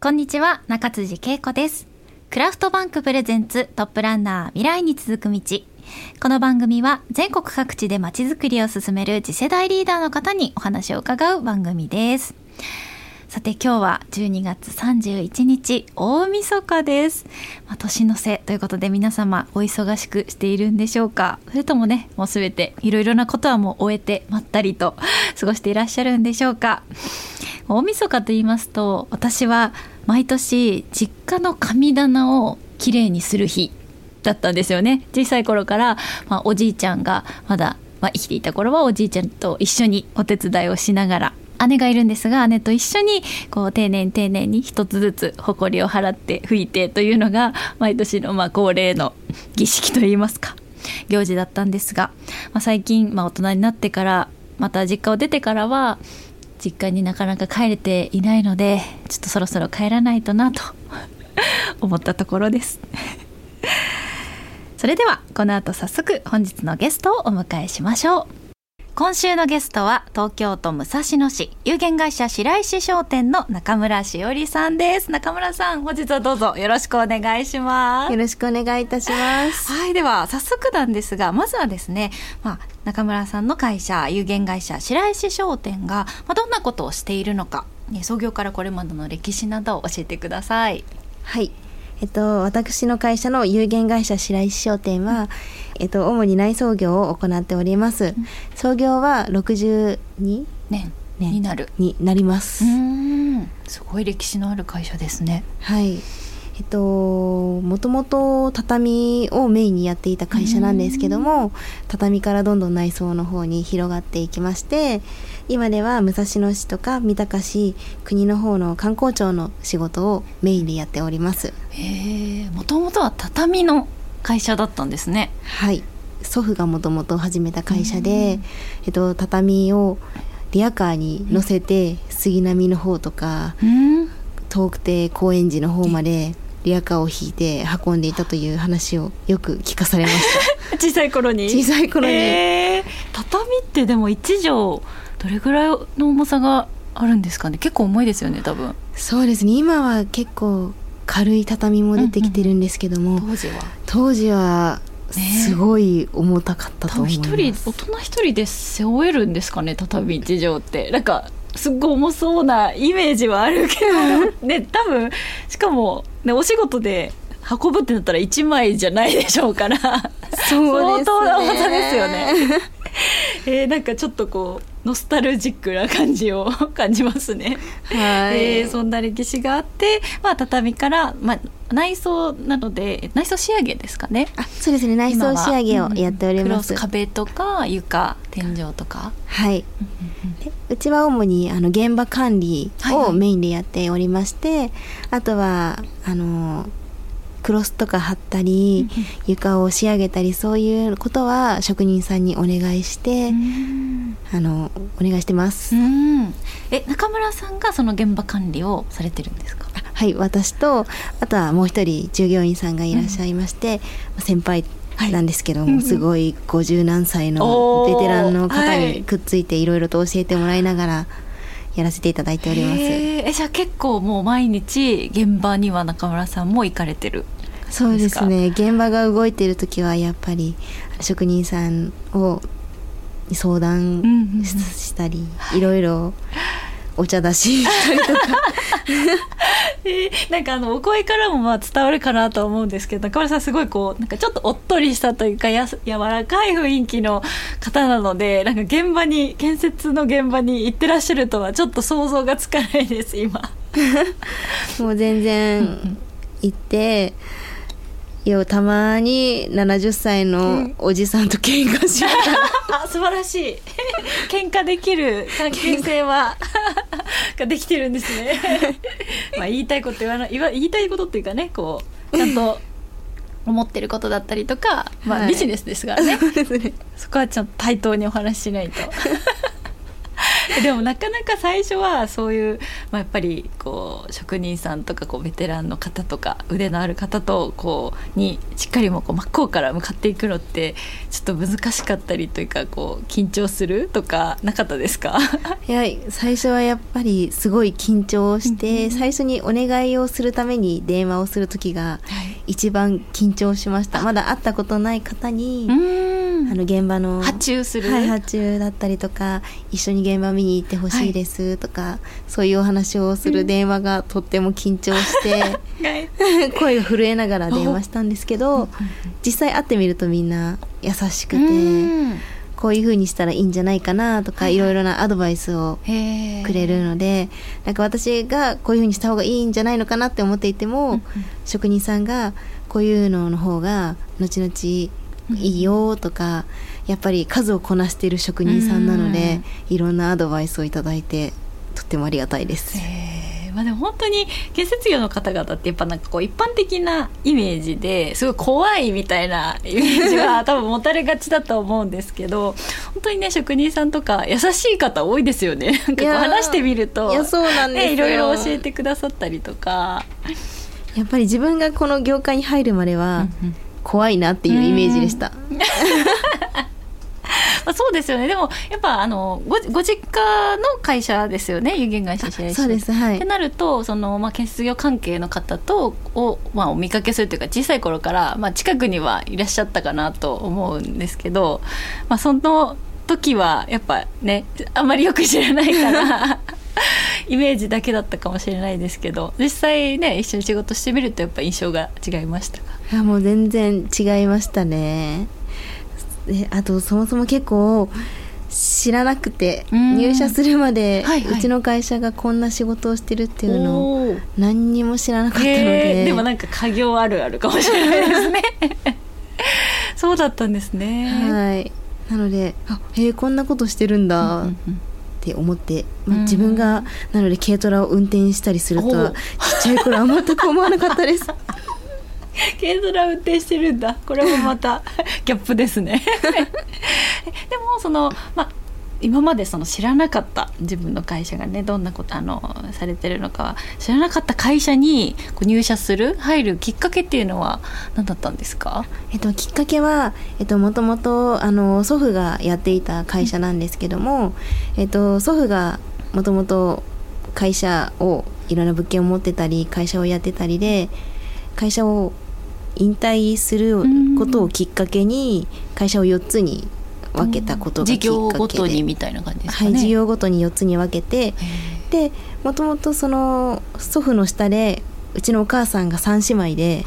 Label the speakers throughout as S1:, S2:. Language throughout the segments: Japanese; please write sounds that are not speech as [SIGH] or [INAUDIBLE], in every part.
S1: こんにちは中辻恵子です。クラフトバンクプレゼンツトップランナー未来に続く道。この番組は全国各地でまちづくりを進める次世代リーダーの方にお話を伺う番組です。さて今日は12月31日大晦日です、まあ、年の瀬ということで皆様お忙しくしているんでしょうか？それともねもうすべていろいろなことはもう終えてまったりと過ごしていらっしゃるんでしょうか？大晦日と言いますと私は毎年実家の神棚をきれいにする日だったんですよね。小さい頃から、まあ、おじいちゃんがまだ、まあ、生きていた頃はおじいちゃんと一緒にお手伝いをしながら姉がいるんですが姉と一緒にこう丁寧に丁寧に一つずつ埃を払って拭いてというのが毎年のまあ恒例の儀式といいますか行事だったんですが、まあ、最近まあ大人になってからまた実家を出てからは実家になかなか帰れていないのでちょっとそろそろ帰らないとなと [LAUGHS] 思ったところです。[LAUGHS] それではこの後早速本日のゲストをお迎えしましょう。今週のゲストは東京都武蔵野市有限会社白石商店の中村しおりさんです。中村さん本日はどうぞよろしくお願いします。
S2: よろしくお願いいたします。
S1: はいでは早速なんですがまずはですね、まあ、中村さんの会社有限会社白石商店が、まあ、どんなことをしているのか創業からこれまでの歴史などを教えてください。
S2: はい。えっと、私の会社の有限会社白石商店は、えっと、主に内装業を行っております。うん、創業は62
S1: 年になる
S2: になります。
S1: すごい歴史のある会社ですね。
S2: はい。えっと、もともと畳をメインにやっていた会社なんですけども畳からどんどん内装の方に広がっていきまして今では武蔵野市とか三鷹市国の方の観光庁の仕事をメインでやっております
S1: へえもともとは畳の会社だったんですね。
S2: はい。祖父がもともと始めた会社で、えっと、畳をリアカーに乗せて杉並の方とか遠くて高円寺の方までリアカーを引いて運んでいたという話をよく聞かされました。[LAUGHS]
S1: 小さい頃に？
S2: 小さい頃に、
S1: えー、畳ってでも1畳どれぐらいの重さがあるんですかね？結構重いですよね多分。
S2: そうですね。今は結構軽い畳も出てきてるんですけども、
S1: うんうん、当時は。
S2: 当時はすごい重たかったと思います、
S1: ね、大人一人で背負えるんですかね畳一畳って。なんかすっごい重そうなイメージはあるけど。ね [LAUGHS] 多分しかも、ね、お仕事で運ぶってなったら1枚じゃないでしょうから。
S2: そう
S1: 相当な重さですよね。えー、なんかちょっとこうノスタルジックな感じを感じますね。
S2: はい、
S1: えー、そんな歴史があって、まあ、畳から、まあ、内装なので内装仕上げですかね。
S2: あそうですね内装仕上げをやっております。
S1: うん、壁とか床天井とか。
S2: はい。うちは主にあの現場管理をメインでやっておりまして、はいはい、あとはあのクロスとか貼ったり床を仕上げたりそういうことは職人さんにお願いしてあのお願いしてます。
S1: え中村さんがその現場管理をされてるんですか？
S2: はい私とあとはもう一人従業員さんがいらっしゃいまして、うん、先輩なんですけども、はい、すごい50何歳のベテランの方にくっついていろいろと教えてもらいながら、やらせていただいております。
S1: えじゃあ結構もう毎日現場には中村さんも行かれてる？
S2: そうですね。現場が動いてる時はやっぱり職人さんを相談したり、いろいろお茶出ししたりとか。[LAUGHS]
S1: えー、なんかあのお声からもまあ伝わるかなと思うんですけど中村さんすごいこうなんかちょっとおっとりしたというかや柔らかい雰囲気の方なのでなんか現場に建設の現場に行ってらっしゃるとはちょっと想像がつかないです今。[LAUGHS]
S2: もう全然行って、よたまに70歳のおじさんと喧嘩しながら、
S1: あ [LAUGHS] 素晴らしい。[LAUGHS] 喧嘩できる関係性は [LAUGHS] ができてるんですね。まあ言いたいこと言わない言いたいことっていうかねこうちゃんと思ってることだったりとか、まあ、
S2: はい。
S1: ビジネスですからね、
S2: そうですね。
S1: そこはちゃんと対等にお話ししないと [LAUGHS] でもなかなか最初はそういう、まあ、やっぱりこう職人さんとかこうベテランの方とか腕のある方とこうにしっかりもこう真っ向から向かっていくのってちょっと難しかったりというかこう緊張するとかなかったですか？[LAUGHS]
S2: いや最初はやっぱりすごい緊張して、最初にお願いをするために電話をする時が一番緊張しました、はい、まだ会ったことない方にあの現場の。
S1: 発注する、
S2: はい、発注だったりとか一緒に現場見に行ってほしいですとか、はい、そういうお話をする電話がとっても緊張して、[LAUGHS] 声が震えながら電話したんですけど実際会ってみるとみんな優しくて。こういうふうにしたらいいんじゃないかなとか、い。ろいろなアドバイスをくれるのでなんか私がこういうふうにした方がいいんじゃないのかなって思っていても、職人さんがこういうのの方が後々いいよとか、やっぱり数をこなしている職人さんなので、いろんなアドバイスをいただいてとってもありがたいです。
S1: まあ、でも本当に建設業の方々ってやっぱなんかこう一般的なイメージですごい怖いみたいなイメージは [LAUGHS] 多分持たれがちだと思うんですけど本当にね職人さんとか優しい方多いですよね。なんかこう話してみると
S2: いやそうなんです
S1: ね、いろいろ教えてくださったりとか。
S2: やっぱり自分がこの業界に入るまでは怖いなっていうイメージでした。[LAUGHS]
S1: まあ、そうですよね。でもやっぱあのごご実家の会社ですよね。有限会社
S2: 白石そうですはい。
S1: ってなるとその、まあ、建設業関係の方とを、まあ、お見かけするというか小さい頃から、まあ、近くにはいらっしゃったかなと思うんですけど、まあ、その時はやっぱねあんまりよく知らないから [LAUGHS] イメージだけだったかもしれないですけど実際ね一緒に仕事してみるとやっぱ印象が違いましたか？
S2: いやもう全然違いましたね。であとそもそも結構知らなくて入社するまで、はいはい、うちの会社がこんな仕事をしてるっていうのを何にも知らなかったので。
S1: でもなんか家業あるあるかもしれないですね。[LAUGHS] そうだったんですね。
S2: はい。なのであへえこんなことしてるんだ、って思って、まあ、自分がなので軽トラを運転したりするとはちっちゃい頃は全く思わなかったです [LAUGHS]
S1: 軽トラ運転してるんだ。これもまた [LAUGHS] ギャップですね。[LAUGHS] でもそのまあ今までその知らなかった自分の会社がねどんなことあのされてるのかは知らなかった会社にこう入社する入るきっかけっていうのは何だったんですか、
S2: えっと、きっかけは、えっと、もともとあの祖父がやっていた会社なんですけども、えっと、祖父がもともと会社をいろんな物件を持ってたり会社をやってたりで会社を引退することをきっかけに会社を4つに分けたことがきっかけで、
S1: 事業ごとにみたいな感じですかね、
S2: はい、事業ごとに4つに分けてでもともとその祖父の下でうちのお母さんが3姉妹で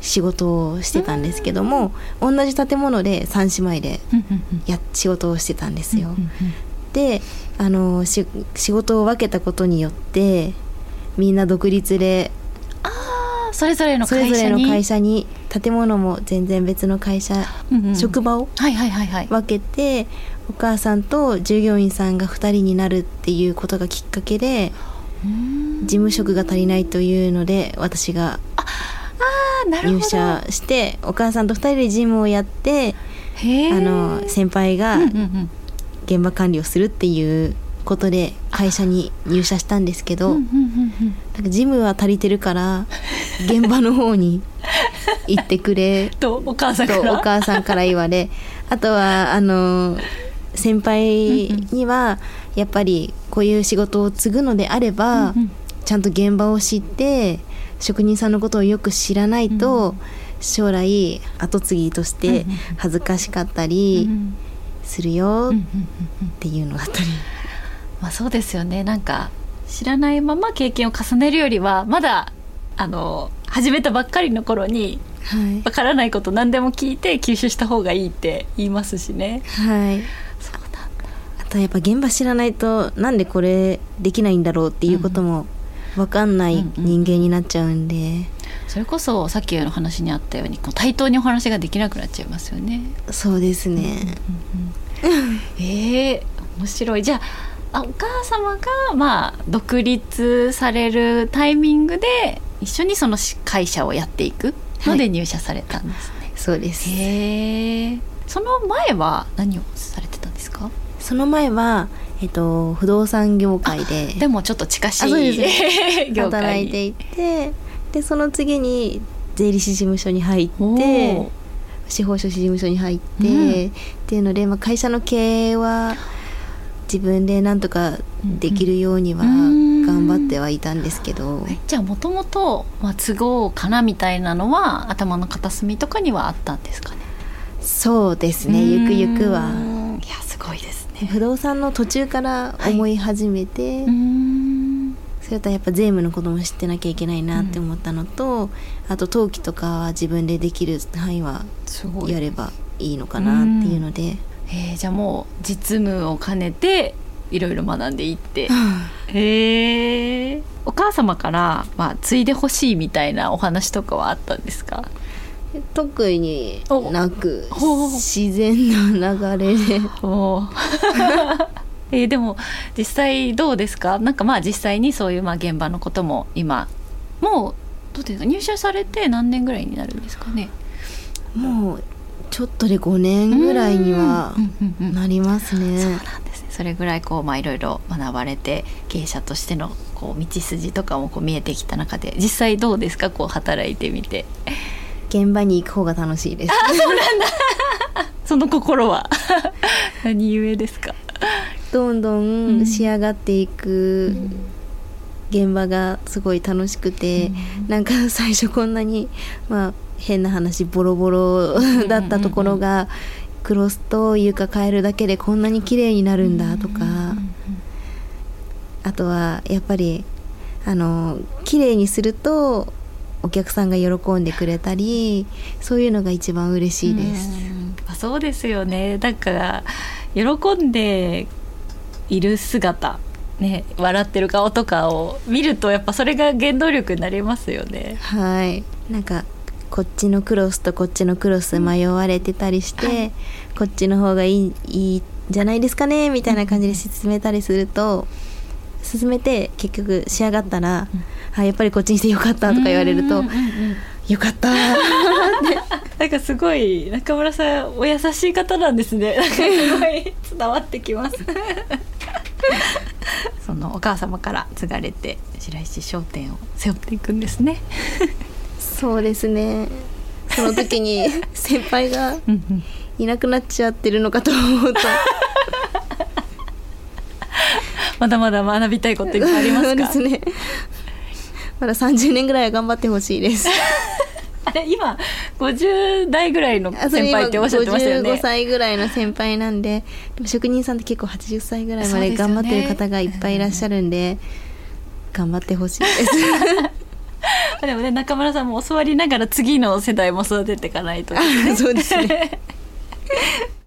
S2: 仕事をしてたんですけども、同じ建物で3姉妹でや仕事をしてたんですよ。であの仕事を分けたことによってみんな独立で
S1: それぞれの
S2: 会社に会社に建物も全然別の会社、うんうん、職場を分けてお母さんと従業員さんが2人になるっていうことがきっかけで事務職が足りないというので私が入社してお母さんと2人で事務をやってあの先輩が現場管理をするっていうことで会社に入社したんですけど、なんかジムは足りてるから現場の方に行ってくれ。[LAUGHS]
S1: とお母さんか
S2: ら？お母さんから言われ。あとはあの先輩にはやっぱりこういう仕事を継ぐのであれば、ちゃんと現場を知って職人さんのことをよく知らないと、将来後継ぎとして恥ずかしかったりするよっていうのだったり。
S1: まあ、そうですよね。なんか知らないまま経験を重ねるよりはまだあの始めたばっかりの頃にわからないこと何でも聞いて吸収した方がいいって言いますしね。
S2: はい。そうなんだ。あとやっぱ現場知らないとなんでこれできないんだろうっていうことも分かんない人間になっちゃうんで、うんうんうん、
S1: それこそさっきの話にあったようにこう対等にお話ができなくなっちゃいますよね。
S2: そうですね、
S1: うんうんうん、えー、面白い。じゃああお母様がまあ独立されるタイミングで一緒にその会社をやっていくので入社されたんですね、はい、
S2: そうです。
S1: へえその前は何をされてたんですか？
S2: その前は、えっと、不動産業界で
S1: でもちょっと近しい
S2: あそうです。[LAUGHS]
S1: 業界に。
S2: 働いていてでその次に税理士事務所に入
S1: お
S2: って
S1: ー。
S2: 司法書士事務所に入って、
S1: うん。
S2: っていうので、まあ、会社の経営は自分でなんとかできるようには
S1: うん
S2: 頑張ってはいたんですけど、
S1: えじゃあもともと都合かなみたいなのは頭の片隅とかにはあったんですかね？
S2: そうですね。ゆくゆく
S1: う
S2: は。
S1: んいやすごいですね。
S2: 不動産の途中から思い始めて、
S1: うん。
S2: それとやっぱ税務のことも知ってなきゃいけないなって思ったのと、あと登記とかは自分でできる範囲はやればいいのかなっていうので、
S1: えーじゃあもう実務を兼ねていろいろ学んでいって。へえお母様から、まあ、継いでほしいみたいなお話とかはあったんですか？
S2: 特になく
S1: お。
S2: 自然な流れで。[LAUGHS] [LAUGHS]
S1: えーでも実際どうですか？なんかまあ実際にそういうまあ現場のことも今もうどうですか？入社されて何年ぐらいになるんですかね？
S2: もうちょっとで5年ぐらいには
S1: うんうんうんうん。
S2: なりますね。
S1: そうなんですねそれぐらいこうまあいろいろ学ばれて経営者としてのこう道筋とかもこう見えてきた中で実際どうですか？こう働いてみて。
S2: 現場に行く方が楽しいです。
S1: その心は。[LAUGHS] 何故ですか？
S2: どんど
S1: うん。
S2: ん仕上がっていく現場がすごい楽しくて、なんか最初こんなにまあ変な話ボロボロだったところがクロスと床変えるだけでこんなに綺麗になるんだとか、あとはやっぱりあの綺麗にするとお客さんが喜んでくれたりそういうのが一番嬉しいです。
S1: うそうですよね。だから喜んでいる姿ね笑ってる顔とかを見るとやっぱそれが原動力になりますよね。
S2: はい。なんかこっちのクロスとこっちのクロス迷われてたりして、
S1: はい。
S2: こっちの方がいいいいんじゃないですかねみたいな感じで進めたりすると進めて結局仕上がったら、あやっぱりこっちにしてよかったとか言われると、
S1: うんうんうん。
S2: よかった。[LAUGHS]
S1: なんかすごい中村さんお優しい方なんですね。[LAUGHS] なんかすごい伝わってきます。[LAUGHS] そのお母様から継がれて白石商店を背負っていくんですね
S2: そうですね。その時に [LAUGHS] 先輩がいなくなっちゃってるのかと思うと。[LAUGHS]
S1: まだまだ学びたいこといっぱいあります
S2: そうで
S1: か
S2: すね。まだ30年ぐらいは頑張ってほしいです。[LAUGHS]
S1: あれ今50代ぐらいの先輩っておっしゃってましたよね。
S2: 55歳ぐらいの先輩なんででも職人さんって結構80歳ぐらいま
S1: で
S2: 頑張ってる方がいっぱいいらっしゃるんで頑張ってほしいです [LAUGHS]
S1: でもね中村さんも教わりながら次の世代も育てていかないと、
S2: あそうですね [LAUGHS]